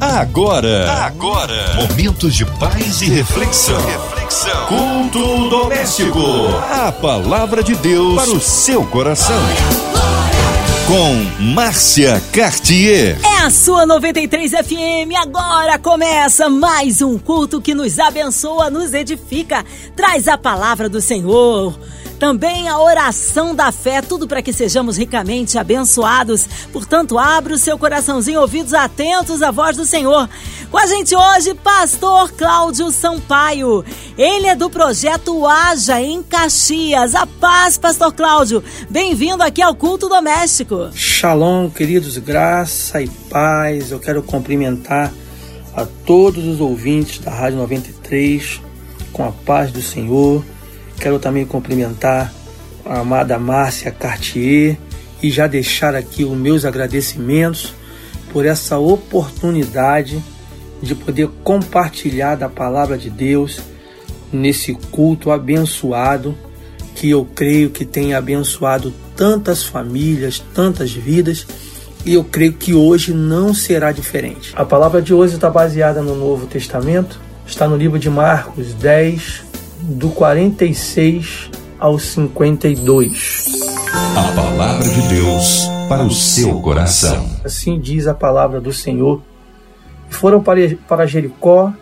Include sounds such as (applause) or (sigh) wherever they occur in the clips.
Agora, agora, momentos de paz e reflexão. Reflexão. Culto doméstico. A palavra de Deus para o seu coração. Com Márcia Cartier. É a sua 93 FM. Agora começa mais um culto que nos abençoa, nos edifica, traz a palavra do Senhor também a oração da fé, tudo para que sejamos ricamente abençoados. Portanto, abra o seu coraçãozinho, ouvidos atentos à voz do Senhor. Com a gente hoje, pastor Cláudio Sampaio. Ele é do projeto Haja em Caxias. A paz, pastor Cláudio. Bem-vindo aqui ao culto doméstico. Shalom, queridos, graça e paz. Eu quero cumprimentar a todos os ouvintes da Rádio 93 com a paz do Senhor Quero também cumprimentar a amada Márcia Cartier e já deixar aqui os meus agradecimentos por essa oportunidade de poder compartilhar da palavra de Deus nesse culto abençoado que eu creio que tem abençoado tantas famílias, tantas vidas e eu creio que hoje não será diferente. A palavra de hoje está baseada no Novo Testamento, está no livro de Marcos 10, do 46 ao 52. A palavra de Deus para o seu coração. Assim diz a palavra do Senhor. Foram para Jericó.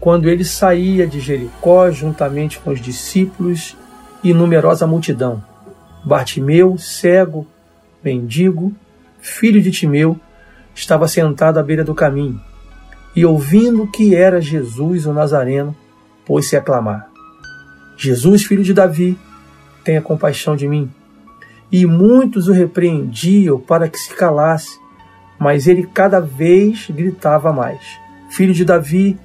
Quando ele saía de Jericó, juntamente com os discípulos e numerosa multidão, Bartimeu, cego, mendigo, filho de Timeu, estava sentado à beira do caminho e, ouvindo que era Jesus o Nazareno, pôs-se a clamar: Jesus, filho de Davi, tenha compaixão de mim. E muitos o repreendiam para que se calasse, mas ele cada vez gritava mais: Filho de Davi,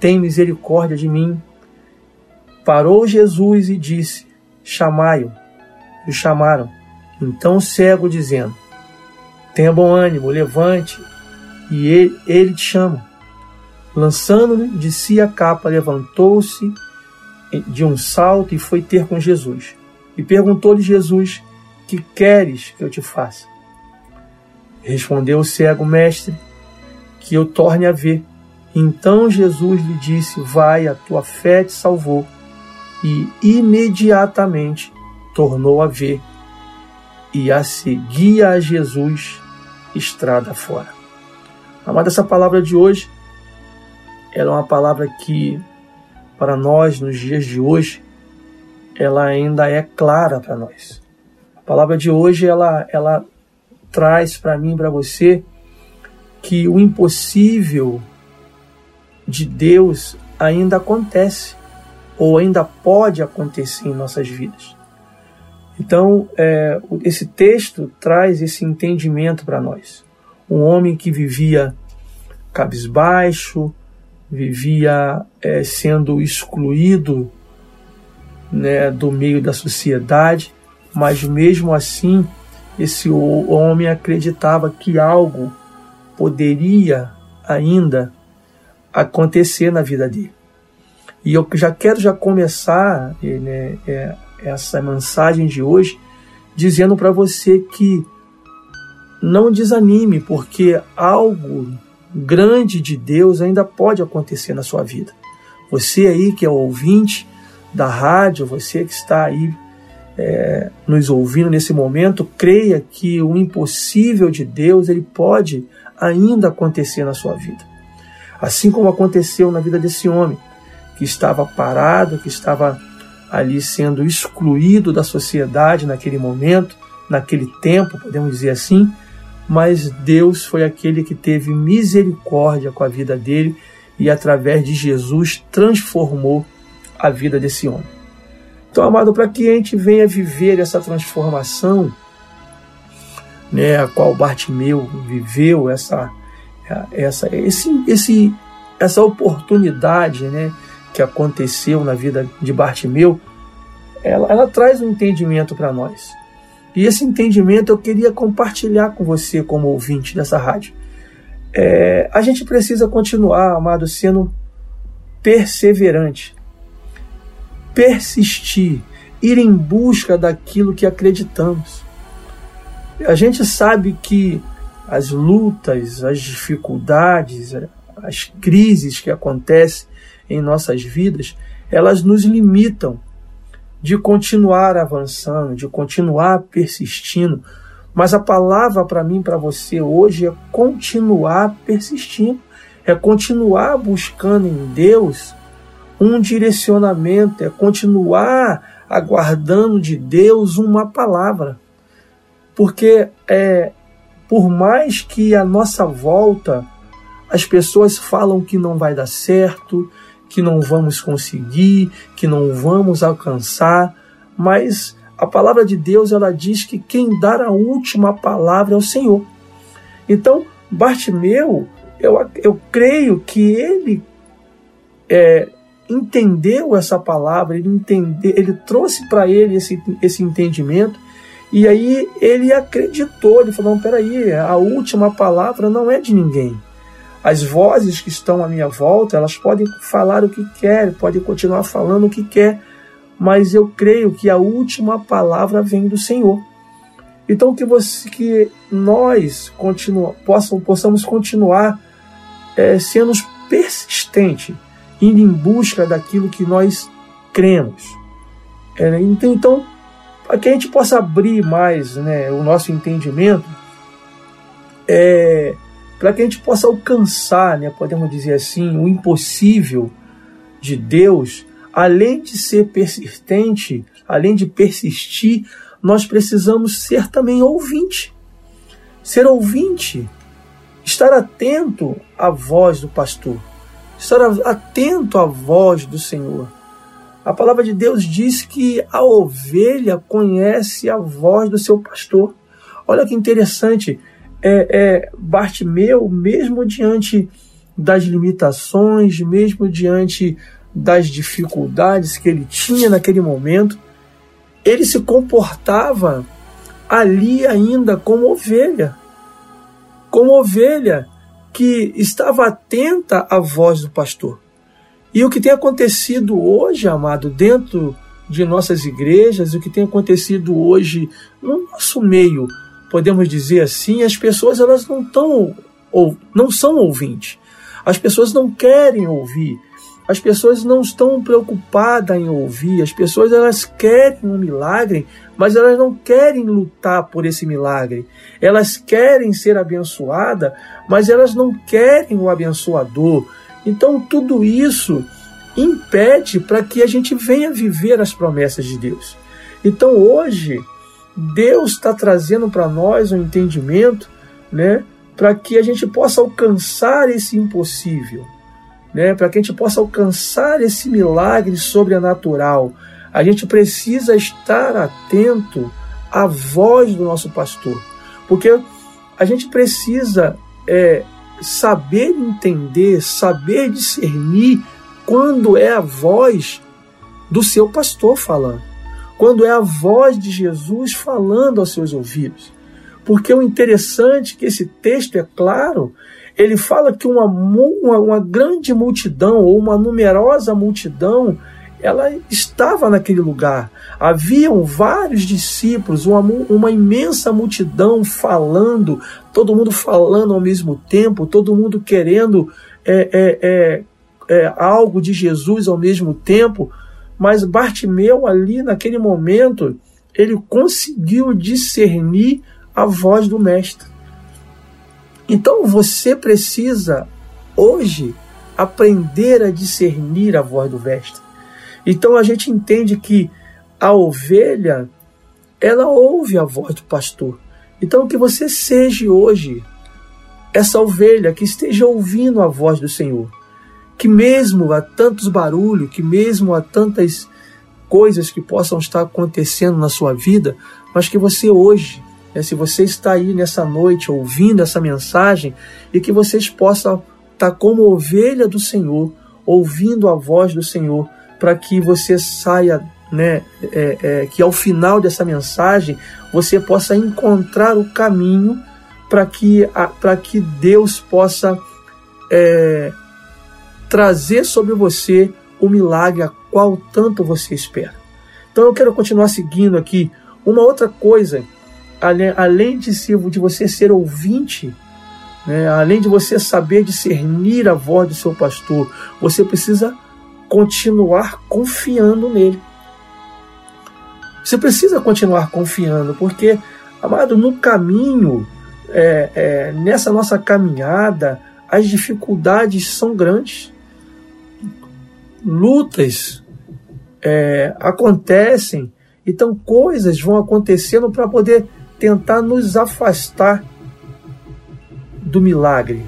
tem misericórdia de mim. Parou Jesus e disse: Chamai-o. E o chamaram. Então o cego, dizendo: Tenha bom ânimo, levante, e ele, ele te chama. Lançando-lhe de si a capa, levantou-se de um salto e foi ter com Jesus. E perguntou-lhe Jesus: Que queres que eu te faça? Respondeu o cego, mestre, que eu torne a ver. Então Jesus lhe disse: Vai, a tua fé te salvou. E imediatamente tornou a ver e a seguia a Jesus estrada fora. Amada, essa palavra de hoje ela é uma palavra que, para nós, nos dias de hoje, ela ainda é clara para nós. A palavra de hoje, ela, ela traz para mim e para você que o impossível de Deus ainda acontece ou ainda pode acontecer em nossas vidas. Então, é, esse texto traz esse entendimento para nós. Um homem que vivia cabisbaixo, vivia é, sendo excluído né, do meio da sociedade, mas mesmo assim esse homem acreditava que algo poderia ainda acontecer na vida dele. E eu já quero já começar né, é, essa mensagem de hoje dizendo para você que não desanime, porque algo grande de Deus ainda pode acontecer na sua vida. Você aí que é ouvinte da rádio, você que está aí é, nos ouvindo nesse momento, creia que o impossível de Deus ele pode ainda acontecer na sua vida. Assim como aconteceu na vida desse homem, que estava parado, que estava ali sendo excluído da sociedade naquele momento, naquele tempo, podemos dizer assim, mas Deus foi aquele que teve misericórdia com a vida dele e, através de Jesus, transformou a vida desse homem. Então, amado, para que a gente venha viver essa transformação, né, a qual Bartimeu viveu, essa, essa, esse, esse, essa oportunidade né, que aconteceu na vida de Bartimeu, ela, ela traz um entendimento para nós. E esse entendimento eu queria compartilhar com você, como ouvinte dessa rádio. É, a gente precisa continuar, amado, sendo perseverante, persistir, ir em busca daquilo que acreditamos. A gente sabe que as lutas, as dificuldades, as crises que acontecem em nossas vidas, elas nos limitam de continuar avançando, de continuar persistindo. Mas a palavra para mim, para você hoje é continuar persistindo, é continuar buscando em Deus um direcionamento, é continuar aguardando de Deus uma palavra. Porque é, por mais que a nossa volta as pessoas falam que não vai dar certo, que não vamos conseguir, que não vamos alcançar, mas a palavra de Deus ela diz que quem dá a última palavra é o Senhor. Então, Bartimeu, eu, eu creio que ele é, entendeu essa palavra, ele, entende, ele trouxe para ele esse, esse entendimento, e aí ele acreditou, ele falou: peraí, a última palavra não é de ninguém. As vozes que estão à minha volta, elas podem falar o que querem, podem continuar falando o que quer, mas eu creio que a última palavra vem do Senhor. Então que você, que nós continua, possam, possamos continuar é, sendo persistentes indo em busca daquilo que nós cremos. É, então, então para que a gente possa abrir mais né, o nosso entendimento, é, para que a gente possa alcançar, né, podemos dizer assim, o impossível de Deus, além de ser persistente, além de persistir, nós precisamos ser também ouvinte. Ser ouvinte, estar atento à voz do pastor estar atento à voz do Senhor. A palavra de Deus diz que a ovelha conhece a voz do seu pastor. Olha que interessante, é, é, Bartimeu, mesmo diante das limitações, mesmo diante das dificuldades que ele tinha naquele momento, ele se comportava ali ainda como ovelha. Como ovelha que estava atenta à voz do pastor. E o que tem acontecido hoje, amado, dentro de nossas igrejas, o que tem acontecido hoje no nosso meio, podemos dizer assim, as pessoas elas não estão ou não são ouvintes. As pessoas não querem ouvir. As pessoas não estão preocupadas em ouvir. As pessoas elas querem um milagre, mas elas não querem lutar por esse milagre. Elas querem ser abençoadas, mas elas não querem o abençoador. Então, tudo isso impede para que a gente venha viver as promessas de Deus. Então, hoje, Deus está trazendo para nós um entendimento, né, para que a gente possa alcançar esse impossível, né, para que a gente possa alcançar esse milagre sobrenatural. A gente precisa estar atento à voz do nosso pastor, porque a gente precisa é, saber entender, saber discernir quando é a voz do seu pastor falando, quando é a voz de Jesus falando aos seus ouvidos. Porque o interessante é que esse texto é claro, ele fala que uma, uma, uma grande multidão ou uma numerosa multidão ela estava naquele lugar. Haviam vários discípulos, uma, uma imensa multidão falando, todo mundo falando ao mesmo tempo, todo mundo querendo é, é, é, é, algo de Jesus ao mesmo tempo. Mas Bartimeu, ali naquele momento, ele conseguiu discernir a voz do Mestre. Então você precisa, hoje, aprender a discernir a voz do Mestre. Então a gente entende que a ovelha, ela ouve a voz do pastor. Então que você seja hoje essa ovelha que esteja ouvindo a voz do Senhor. Que mesmo há tantos barulhos, que mesmo há tantas coisas que possam estar acontecendo na sua vida, mas que você hoje, né, se você está aí nessa noite ouvindo essa mensagem, e que vocês possam estar como ovelha do Senhor, ouvindo a voz do Senhor, para que você saia, né, é, é, que ao final dessa mensagem você possa encontrar o caminho para que, que Deus possa é, trazer sobre você o milagre a qual tanto você espera. Então eu quero continuar seguindo aqui. Uma outra coisa, além, de, de você ser ouvinte né? além de você saber discernir a voz do seu pastor, você precisa continuar confiando nele. Você precisa continuar confiando, porque, amado, no caminho, é, é, nessa nossa caminhada, as dificuldades são grandes. Lutas é, acontecem, então coisas vão acontecendo para poder tentar nos afastar do milagre,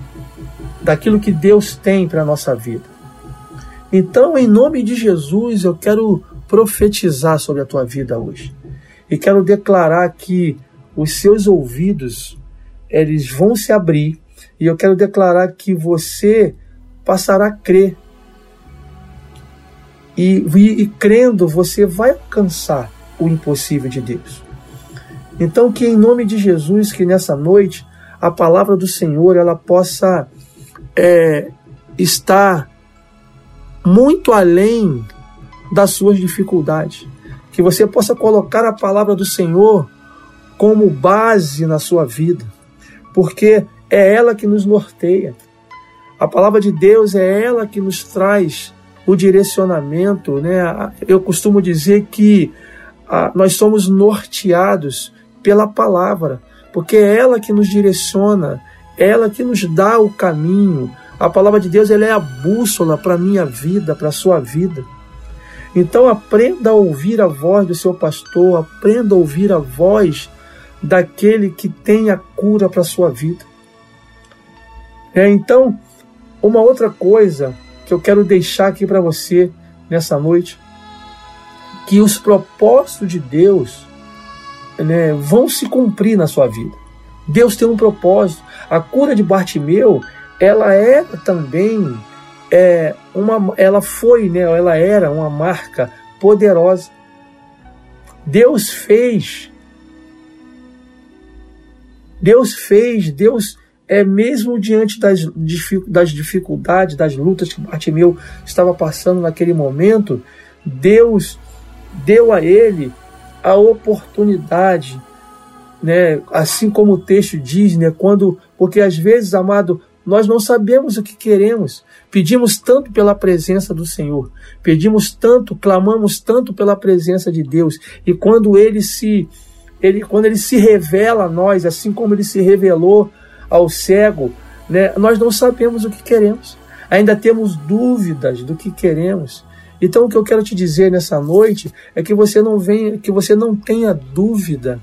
daquilo que Deus tem para a nossa vida. Então, em nome de Jesus, eu quero profetizar sobre a tua vida hoje. E quero declarar que os seus ouvidos, eles vão se abrir, e eu quero declarar que você passará a crer. E, e, e crendo, você vai alcançar o impossível de Deus. Então, que em nome de Jesus, que nessa noite a palavra do Senhor ela possa é, estar muito além das suas dificuldades. Que você possa colocar a palavra do Senhor como base na sua vida, porque é ela que nos norteia. A palavra de Deus é ela que nos traz o direcionamento. Né? Eu costumo dizer que nós somos norteados pela palavra, porque é ela que nos direciona, é ela que nos dá o caminho, a palavra de Deus ela é a bússola para a minha vida, para a sua vida. Então aprenda a ouvir a voz do seu pastor, aprenda a ouvir a voz daquele que tem a cura para a sua vida. É, então, uma outra coisa que eu quero deixar aqui para você nessa noite, que os propósitos de Deus né, vão se cumprir na sua vida. Deus tem um propósito. A cura de Bartimeu ela é também é, uma, ela foi, né, ela era uma marca poderosa. Deus fez, Deus fez, Deus é mesmo diante das, das dificuldades, das lutas que Bartimeu estava passando naquele momento, Deus deu a ele a oportunidade, né? Assim como o texto diz, né? Quando, porque às vezes, amado, nós não sabemos o que queremos. Pedimos tanto pela presença do Senhor, pedimos tanto, clamamos tanto pela presença de Deus, e quando ele se ele quando ele se revela a nós, assim como ele se revelou ao cego, né, nós não sabemos o que queremos. Ainda temos dúvidas do que queremos. Então o que eu quero te dizer nessa noite é que você não venha, que você não tenha dúvida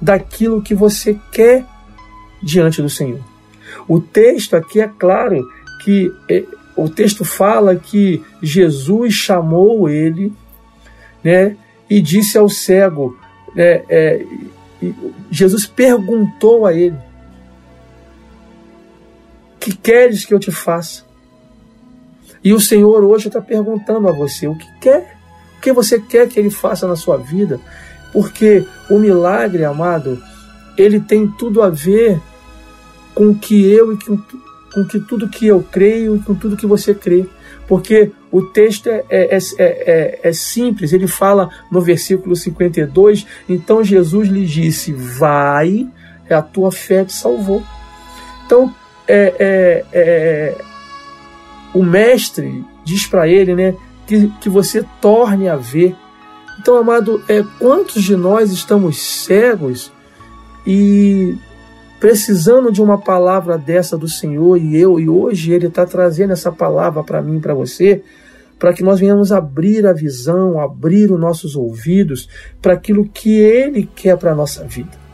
daquilo que você quer diante do Senhor. O texto aqui é claro que é, o texto fala que Jesus chamou ele, né, e disse ao cego, né, é, Jesus perguntou a ele: Que queres que eu te faça? E o Senhor hoje está perguntando a você: O que quer? O que você quer que Ele faça na sua vida? Porque o milagre, amado, ele tem tudo a ver com que eu e com, com que tudo que eu creio e com tudo que você crê. Porque o texto é, é, é, é, é simples, ele fala no versículo 52, então Jesus lhe disse, vai, a tua fé te salvou. Então, é, é, é, o mestre diz para ele né, que, que você torne a ver. Então, amado, é, quantos de nós estamos cegos e precisando de uma palavra dessa do Senhor e eu, e hoje Ele está trazendo essa palavra para mim, para você, para que nós venhamos abrir a visão, abrir os nossos ouvidos para aquilo que Ele quer para a nossa vida.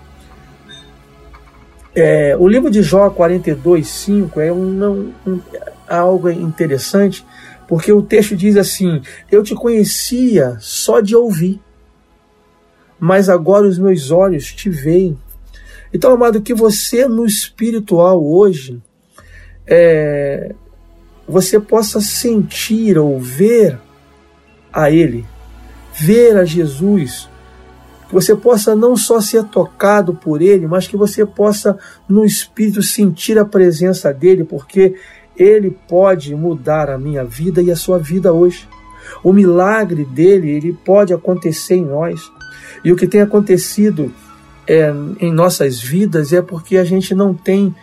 É, o livro de Jó 42, 5 é um, um, algo interessante, porque o texto diz assim: Eu te conhecia só de ouvir, mas agora os meus olhos te veem. Então, amado, que você no espiritual hoje, é, você possa sentir ou ver a Ele, ver a Jesus, que você possa não só ser tocado por Ele, mas que você possa no espírito sentir a presença dele, porque Ele pode mudar a minha vida e a sua vida hoje. O milagre dele, ele pode acontecer em nós. E o que tem acontecido é, em nossas vidas é porque a gente não tem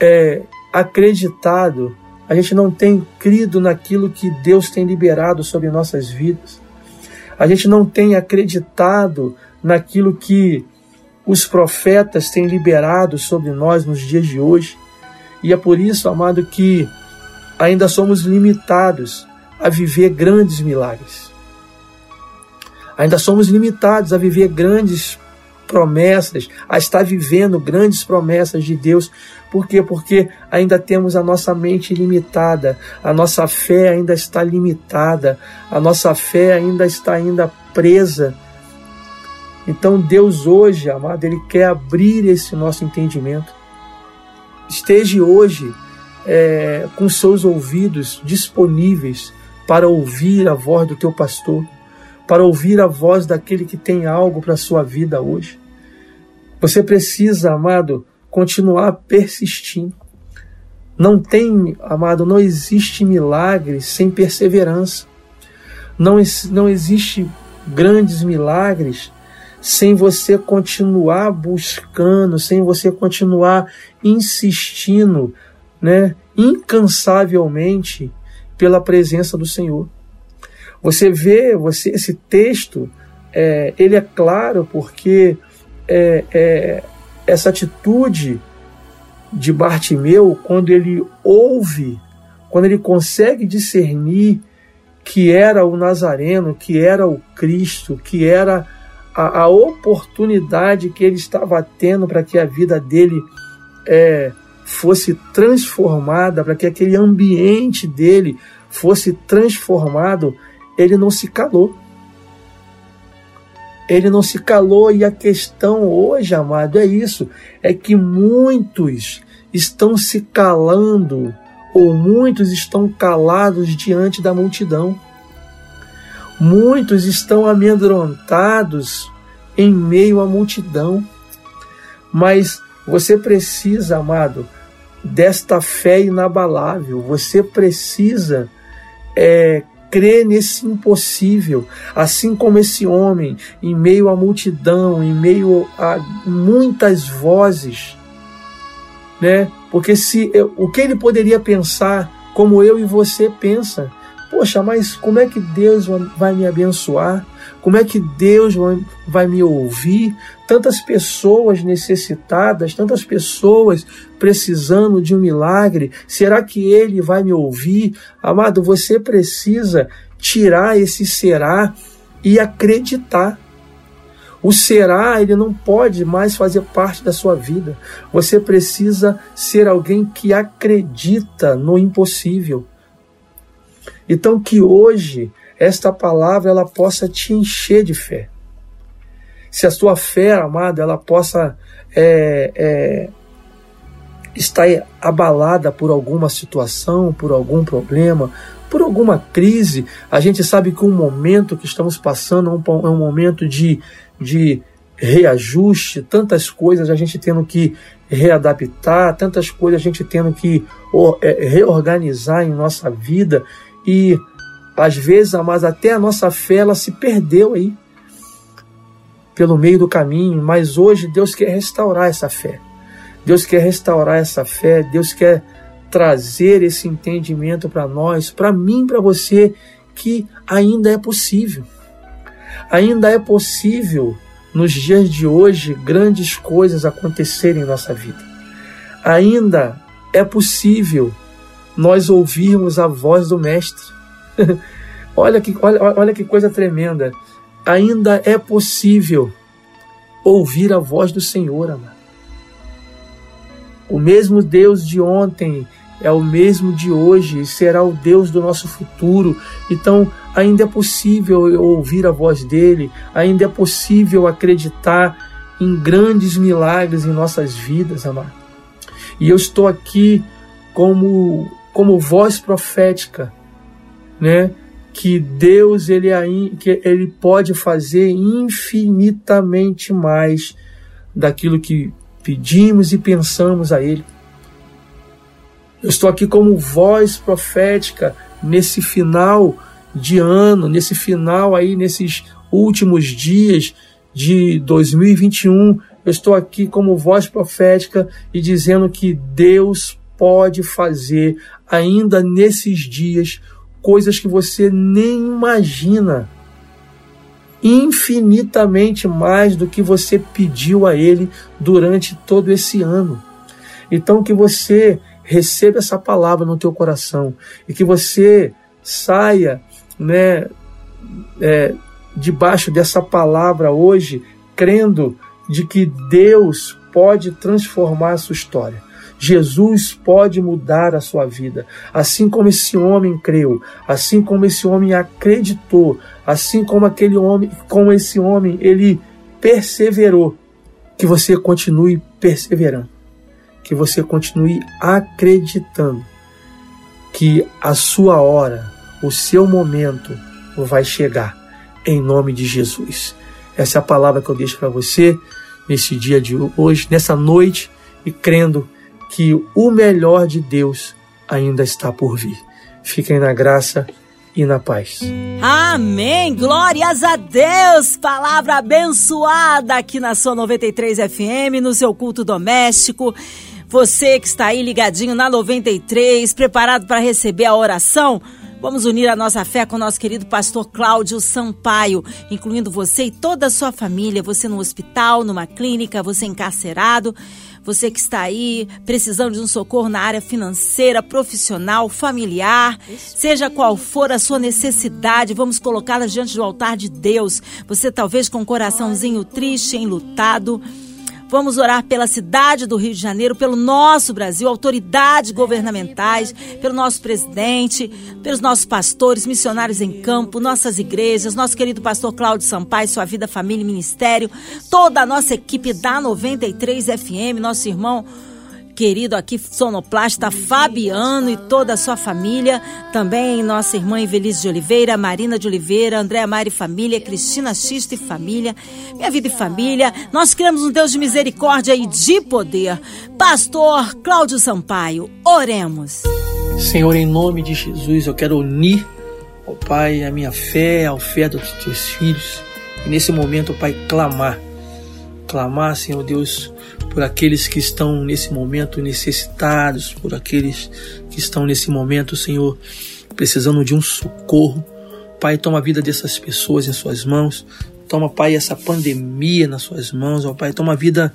é, acreditado, a gente não tem crido naquilo que Deus tem liberado sobre nossas vidas. A gente não tem acreditado naquilo que os profetas têm liberado sobre nós nos dias de hoje. E é por isso, amado, que ainda somos limitados a viver grandes milagres. Ainda somos limitados a viver grandes promessas, a estar vivendo grandes promessas de Deus. Por quê? Porque ainda temos a nossa mente limitada, a nossa fé ainda está limitada, a nossa fé ainda está ainda presa. Então Deus hoje, amado, Ele quer abrir esse nosso entendimento. Esteja hoje é, com seus ouvidos disponíveis para ouvir a voz do teu pastor para ouvir a voz daquele que tem algo para a sua vida hoje. Você precisa, amado, continuar persistindo. Não tem, amado, não existe milagre sem perseverança. Não, não existe grandes milagres sem você continuar buscando, sem você continuar insistindo, né, incansavelmente pela presença do Senhor. Você vê, você esse texto, é, ele é claro porque é, é, essa atitude de Bartimeu, quando ele ouve, quando ele consegue discernir que era o Nazareno, que era o Cristo, que era a, a oportunidade que ele estava tendo para que a vida dele é, fosse transformada, para que aquele ambiente dele fosse transformado, ele não se calou. Ele não se calou e a questão hoje, amado, é isso: é que muitos estão se calando ou muitos estão calados diante da multidão. Muitos estão amedrontados em meio à multidão. Mas você precisa, amado, desta fé inabalável. Você precisa é, crê nesse impossível, assim como esse homem, em meio à multidão, em meio a muitas vozes, né? Porque se o que ele poderia pensar, como eu e você pensa, poxa, mas como é que Deus vai me abençoar? Como é que Deus vai me ouvir? Tantas pessoas necessitadas, tantas pessoas precisando de um milagre. Será que Ele vai me ouvir? Amado, você precisa tirar esse será e acreditar. O será, ele não pode mais fazer parte da sua vida. Você precisa ser alguém que acredita no impossível. Então que hoje esta palavra ela possa te encher de fé. Se a sua fé, amada, ela possa é, é, estar abalada por alguma situação, por algum problema, por alguma crise, a gente sabe que o momento que estamos passando é um, é um momento de, de reajuste, tantas coisas a gente tendo que readaptar, tantas coisas a gente tendo que é, reorganizar em nossa vida e às vezes, mas até a nossa fé ela se perdeu aí pelo meio do caminho, mas hoje Deus quer restaurar essa fé. Deus quer restaurar essa fé, Deus quer trazer esse entendimento para nós, para mim, para você, que ainda é possível. Ainda é possível nos dias de hoje grandes coisas acontecerem em nossa vida. Ainda é possível nós ouvirmos a voz do Mestre. (laughs) olha, que, olha, olha que coisa tremenda. Ainda é possível ouvir a voz do Senhor, amado. O mesmo Deus de ontem é o mesmo de hoje e será o Deus do nosso futuro. Então, ainda é possível ouvir a voz dele, ainda é possível acreditar em grandes milagres em nossas vidas, amado. E eu estou aqui como como voz profética né? Que Deus ele, que ele pode fazer infinitamente mais daquilo que pedimos e pensamos a Ele. Eu estou aqui como voz profética nesse final de ano, nesse final aí, nesses últimos dias de 2021, eu estou aqui como voz profética e dizendo que Deus pode fazer ainda nesses dias coisas que você nem imagina. Infinitamente mais do que você pediu a Ele durante todo esse ano. Então, que você receba essa palavra no teu coração e que você saia né, é, debaixo dessa palavra hoje, crendo de que Deus pode transformar a sua história. Jesus pode mudar a sua vida, assim como esse homem creu, assim como esse homem acreditou, assim como aquele homem, como esse homem, ele perseverou. Que você continue perseverando, que você continue acreditando que a sua hora, o seu momento vai chegar em nome de Jesus. Essa é a palavra que eu deixo para você nesse dia de hoje, nessa noite, e crendo que o melhor de Deus ainda está por vir. Fiquem na graça e na paz. Amém! Glórias a Deus! Palavra abençoada aqui na sua 93 FM, no seu culto doméstico. Você que está aí ligadinho na 93, preparado para receber a oração, Vamos unir a nossa fé com o nosso querido pastor Cláudio Sampaio, incluindo você e toda a sua família, você no hospital, numa clínica, você encarcerado, você que está aí precisando de um socorro na área financeira, profissional, familiar, seja qual for a sua necessidade, vamos colocá-la diante do altar de Deus. Você talvez com um coraçãozinho triste, enlutado, Vamos orar pela cidade do Rio de Janeiro, pelo nosso Brasil, autoridades governamentais, pelo nosso presidente, pelos nossos pastores, missionários em campo, nossas igrejas, nosso querido pastor Cláudio Sampaio, sua vida, família e ministério, toda a nossa equipe da 93 FM, nosso irmão querido aqui sonoplasta Fabiano e toda a sua família, também nossa irmã Evelise de Oliveira, Marina de Oliveira, Andréa Mari Família, Cristina Xista e Família, Minha Vida e Família. Nós criamos um Deus de misericórdia e de poder. Pastor Cláudio Sampaio, oremos. Senhor, em nome de Jesus, eu quero unir, ó Pai, a minha fé, a fé dos teus filhos. E nesse momento, Pai, clamar. Clamar, Senhor Deus, por aqueles que estão nesse momento necessitados, por aqueles que estão nesse momento, Senhor, precisando de um socorro. Pai, toma a vida dessas pessoas em Suas mãos. Toma, Pai, essa pandemia nas Suas mãos. Ó, Pai, toma a vida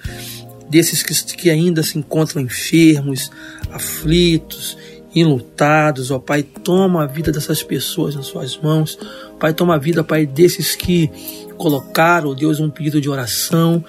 desses que, que ainda se encontram enfermos, aflitos, enlutados. Ó, Pai, toma a vida dessas pessoas nas Suas mãos. Pai, toma a vida, Pai, desses que colocaram, Deus, um pedido de oração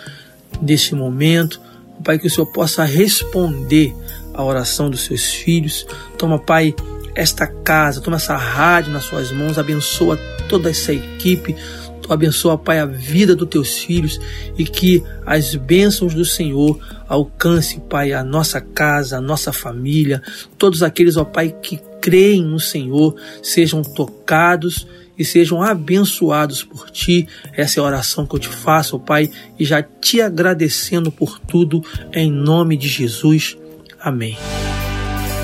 neste momento. Pai, que o Senhor possa responder à oração dos seus filhos. Toma, Pai, esta casa, toma essa rádio nas suas mãos, abençoa toda essa equipe, tu abençoa, Pai, a vida dos teus filhos e que as bênçãos do Senhor alcance, Pai, a nossa casa, a nossa família, todos aqueles, ó Pai, que creem no Senhor sejam tocados e sejam abençoados por ti. Essa é a oração que eu te faço, Pai, e já te agradecendo por tudo, em nome de Jesus. Amém.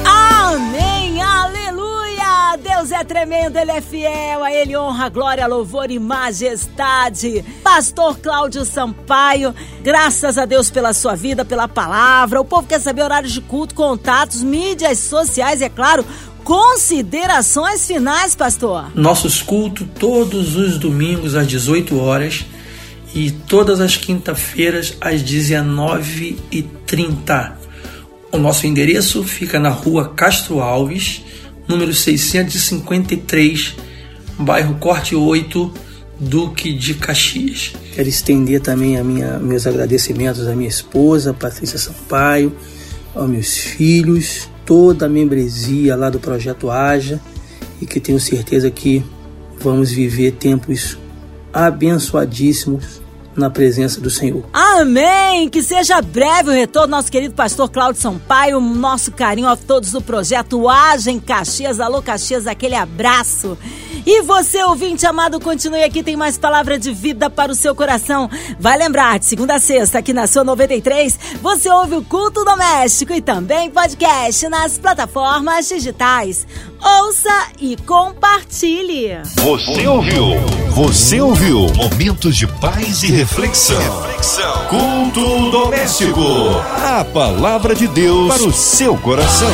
Amém, aleluia! Deus é tremendo, Ele é fiel, a Ele honra, glória, louvor e majestade. Pastor Cláudio Sampaio, graças a Deus pela sua vida, pela palavra. O povo quer saber horários de culto, contatos, mídias sociais, é claro, Considerações finais, pastor. Nossos cultos todos os domingos às 18 horas e todas as quinta-feiras às 19h30. O nosso endereço fica na rua Castro Alves, número 653, bairro Corte 8, Duque de Caxias. Quero estender também a minha, meus agradecimentos à minha esposa, Patrícia Sampaio, aos meus filhos, toda a membresia lá do Projeto Haja e que tenho certeza que vamos viver tempos abençoadíssimos na presença do Senhor. Amém! Que seja breve o retorno nosso querido pastor Cláudio Sampaio, nosso carinho a todos do projeto Haja em Caxias. Alô Caxias, aquele abraço. E você, ouvinte amado, continue aqui, tem mais palavra de vida para o seu coração. Vai lembrar, de segunda a sexta, aqui na sua 93, você ouve o culto doméstico e também podcast nas plataformas digitais. Ouça e compartilhe. Você ouviu? Você ouviu? Momentos de paz e reflexão. reflexão. Culto doméstico. A palavra de Deus para o seu coração.